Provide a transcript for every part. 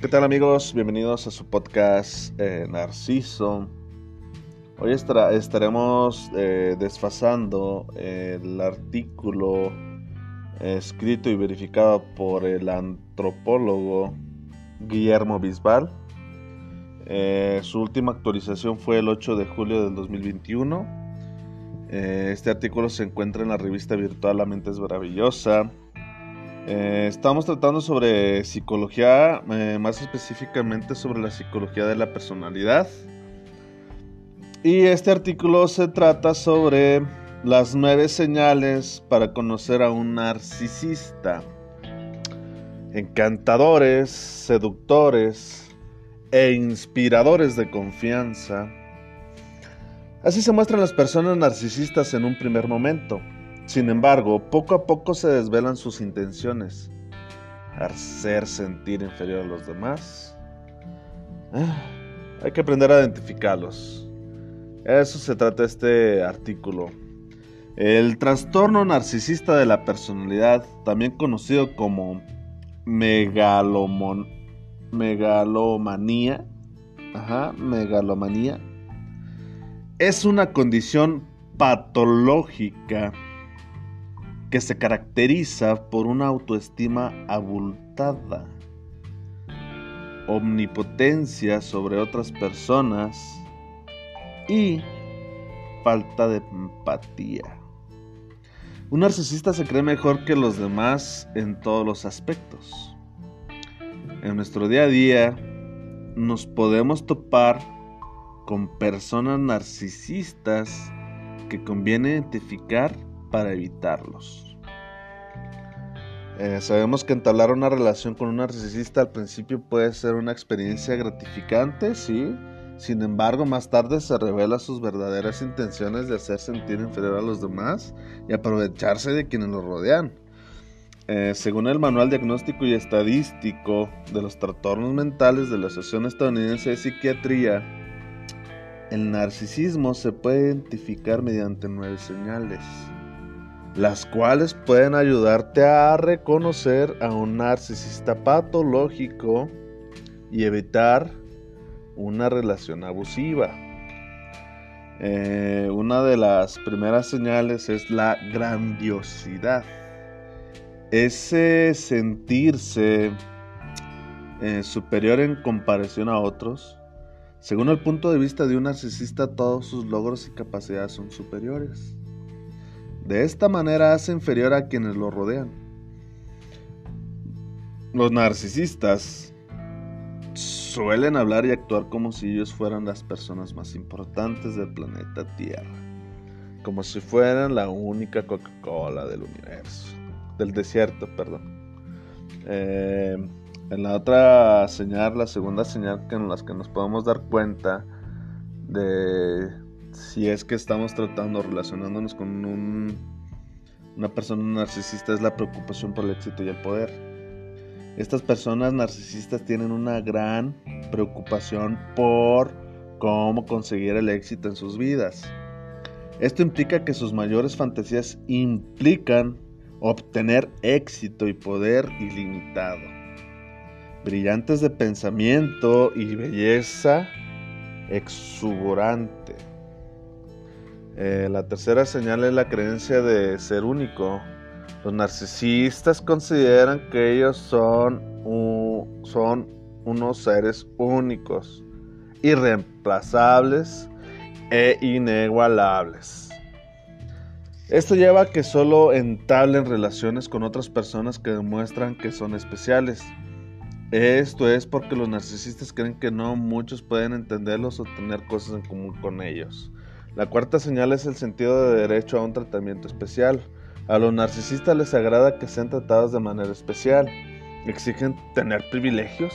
¿Qué tal amigos? Bienvenidos a su podcast eh, Narciso. Hoy estaremos eh, desfasando el artículo escrito y verificado por el antropólogo Guillermo Bisbal. Eh, su última actualización fue el 8 de julio del 2021. este artículo se encuentra en la revista virtual La Mente es Maravillosa eh, estamos tratando sobre psicología, eh, más específicamente sobre la psicología de la personalidad. Y este artículo se trata sobre las nueve señales para conocer a un narcisista. Encantadores, seductores e inspiradores de confianza. Así se muestran las personas narcisistas en un primer momento. Sin embargo, poco a poco se desvelan sus intenciones. Hacer sentir inferior a los demás. Ah, hay que aprender a identificarlos. Eso se trata este artículo. El trastorno narcisista de la personalidad, también conocido como megalomanía, ajá, megalomanía, es una condición patológica que se caracteriza por una autoestima abultada, omnipotencia sobre otras personas y falta de empatía. Un narcisista se cree mejor que los demás en todos los aspectos. En nuestro día a día nos podemos topar con personas narcisistas que conviene identificar para evitarlos. Eh, sabemos que entablar una relación con un narcisista al principio puede ser una experiencia gratificante, sí. Sin embargo, más tarde se revela sus verdaderas intenciones de hacer sentir inferior a los demás y aprovecharse de quienes lo rodean. Eh, según el Manual Diagnóstico y Estadístico de los Trastornos Mentales de la Asociación Estadounidense de Psiquiatría, el narcisismo se puede identificar mediante nueve señales las cuales pueden ayudarte a reconocer a un narcisista patológico y evitar una relación abusiva. Eh, una de las primeras señales es la grandiosidad. Ese sentirse eh, superior en comparación a otros. Según el punto de vista de un narcisista, todos sus logros y capacidades son superiores. De esta manera hace inferior a quienes lo rodean. Los narcisistas suelen hablar y actuar como si ellos fueran las personas más importantes del planeta Tierra, como si fueran la única Coca-Cola del universo, del desierto, perdón. Eh, en la otra señal, la segunda señal que en las que nos podemos dar cuenta de si es que estamos tratando, relacionándonos con una persona narcisista, es la preocupación por el éxito y el poder. Estas personas narcisistas tienen una gran preocupación por cómo conseguir el éxito en sus vidas. Esto implica que sus mayores fantasías implican obtener éxito y poder ilimitado. Brillantes de pensamiento y belleza exuberante. Eh, la tercera señal es la creencia de ser único. Los narcisistas consideran que ellos son, son unos seres únicos, irreemplazables e inigualables. Esto lleva a que solo entablen relaciones con otras personas que demuestran que son especiales. Esto es porque los narcisistas creen que no muchos pueden entenderlos o tener cosas en común con ellos. La cuarta señal es el sentido de derecho a un tratamiento especial. A los narcisistas les agrada que sean tratados de manera especial. Exigen tener privilegios,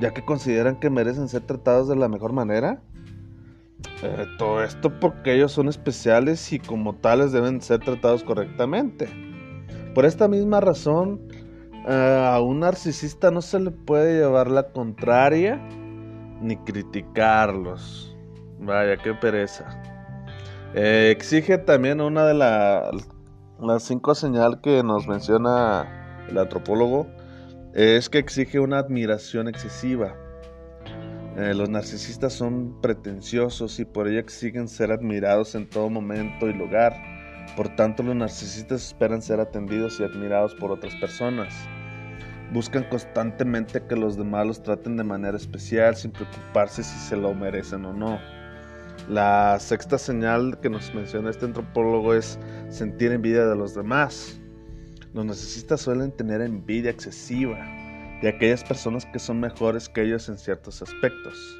ya que consideran que merecen ser tratados de la mejor manera. Eh, todo esto porque ellos son especiales y como tales deben ser tratados correctamente. Por esta misma razón, eh, a un narcisista no se le puede llevar la contraria ni criticarlos. Vaya, qué pereza. Eh, exige también una de las cinco señales que nos menciona el antropólogo. es que exige una admiración excesiva. Eh, los narcisistas son pretenciosos y por ello exigen ser admirados en todo momento y lugar. Por tanto, los narcisistas esperan ser atendidos y admirados por otras personas. Buscan constantemente que los demás los traten de manera especial sin preocuparse si se lo merecen o no. La sexta señal que nos menciona este antropólogo es sentir envidia de los demás. Los narcisistas suelen tener envidia excesiva de aquellas personas que son mejores que ellos en ciertos aspectos.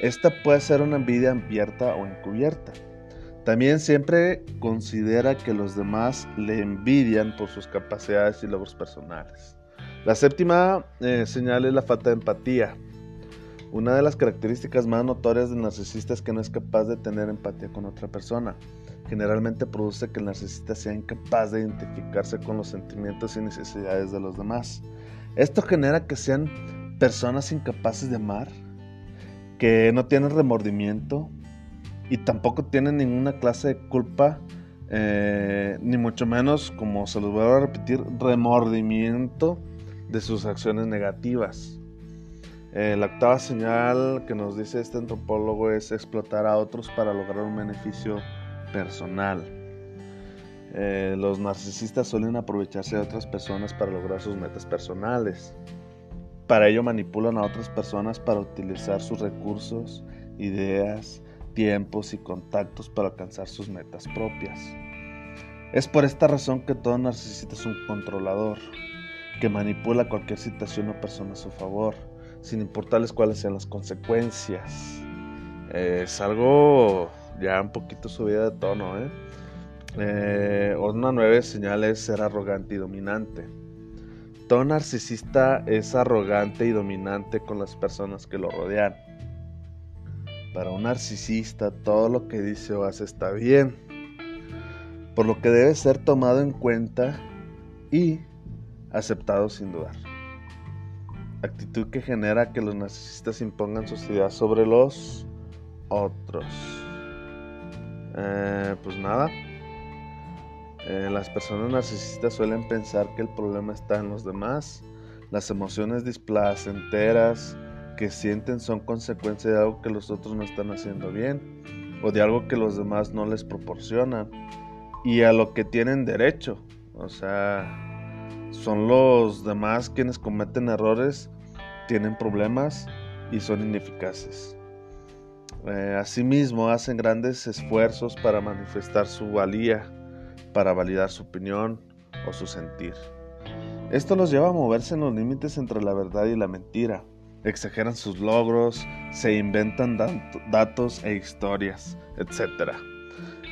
Esta puede ser una envidia abierta o encubierta. También siempre considera que los demás le envidian por sus capacidades y logros personales. La séptima eh, señal es la falta de empatía. Una de las características más notorias del narcisista es que no es capaz de tener empatía con otra persona generalmente produce que el narcisista sea incapaz de identificarse con los sentimientos y necesidades de los demás. Esto genera que sean personas incapaces de amar, que no tienen remordimiento y tampoco tienen ninguna clase de culpa, eh, ni mucho menos, como se los voy a repetir, remordimiento de sus acciones negativas. Eh, la octava señal que nos dice este antropólogo es explotar a otros para lograr un beneficio personal. Eh, los narcisistas suelen aprovecharse de otras personas para lograr sus metas personales. Para ello manipulan a otras personas para utilizar sus recursos, ideas, tiempos y contactos para alcanzar sus metas propias. Es por esta razón que todo narcisista es un controlador, que manipula cualquier situación o persona a su favor, sin importarles cuáles sean las consecuencias. es algo ya un poquito subida de tono, ¿eh? ¿eh? una señal es ser arrogante y dominante. Todo narcisista es arrogante y dominante con las personas que lo rodean. Para un narcisista todo lo que dice o hace está bien, por lo que debe ser tomado en cuenta y aceptado sin dudar. Actitud que genera que los narcisistas impongan sus ideas sobre los otros. Eh, pues nada. Eh, las personas narcisistas suelen pensar que el problema está en los demás. Las emociones displacenteras que sienten son consecuencia de algo que los otros no están haciendo bien o de algo que los demás no les proporcionan y a lo que tienen derecho. O sea, son los demás quienes cometen errores, tienen problemas y son ineficaces. Eh, asimismo, hacen grandes esfuerzos para manifestar su valía, para validar su opinión o su sentir. Esto los lleva a moverse en los límites entre la verdad y la mentira. Exageran sus logros, se inventan datos e historias, etc.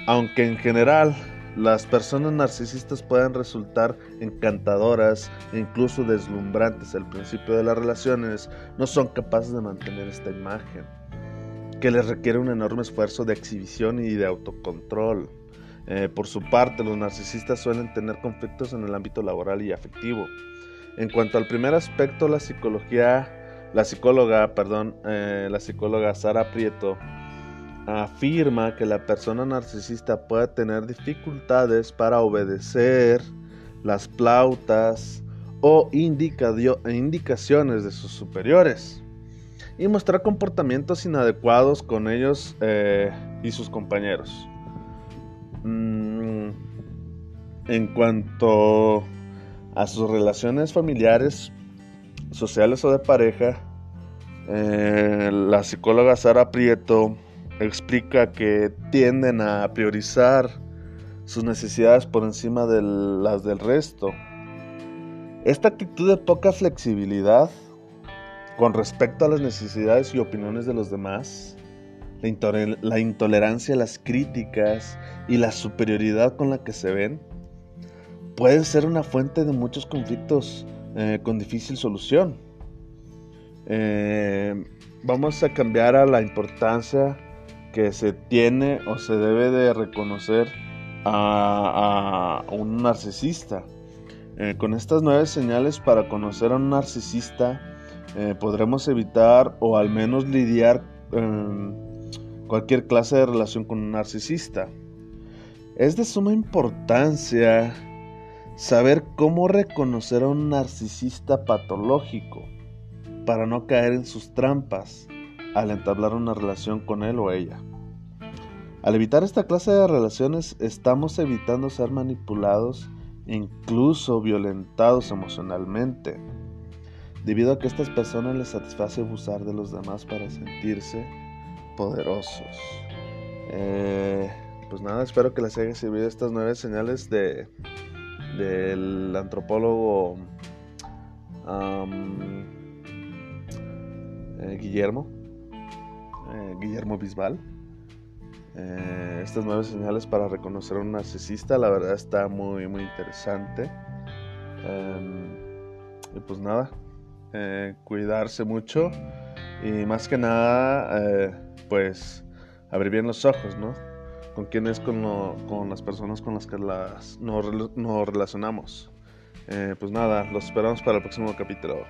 Aunque en general las personas narcisistas pueden resultar encantadoras e incluso deslumbrantes al principio de las relaciones, no son capaces de mantener esta imagen que les requiere un enorme esfuerzo de exhibición y de autocontrol. Eh, por su parte, los narcisistas suelen tener conflictos en el ámbito laboral y afectivo. En cuanto al primer aspecto, la psicología, la psicóloga, perdón, eh, la psicóloga Sara Prieto afirma que la persona narcisista puede tener dificultades para obedecer las plautas o indicaciones de sus superiores y mostrar comportamientos inadecuados con ellos eh, y sus compañeros. Mm, en cuanto a sus relaciones familiares, sociales o de pareja, eh, la psicóloga Sara Prieto explica que tienden a priorizar sus necesidades por encima de las del resto. Esta actitud de poca flexibilidad con respecto a las necesidades y opiniones de los demás, la, intolerancia a las críticas y la superioridad con la que se ven, puede ser una fuente de muchos conflictos eh, con difícil solución. Eh, vamos a cambiar a la importancia que se tiene o se debe de reconocer a, un narcisista. Eh, con estas nueve señales para conocer a un narcisista, eh, podremos evitar o al menos lidiar con cualquier clase de relación con un narcisista. Es de suma importancia Saber cómo reconocer a un narcisista patológico para no caer en sus trampas al entablar una relación con él o ella. Al evitar esta clase de relaciones estamos evitando ser manipulados incluso violentados emocionalmente, debido a que estas personas les satisface abusar de los demás para sentirse poderosos. Eh, pues nada, espero que les haya servido estas nueve señales de del antropólogo eh, Guillermo eh, Guillermo Bisbal. Eh, estas nueve señales para reconocer a un narcisista, la verdad está muy, muy interesante. Em, y pues nada, eh, cuidarse mucho y más que nada, pues abrir bien los ojos, ¿no? Con quién es con, con las personas con las que las, nos relacionamos. pues nada, los esperamos para el próximo capítulo.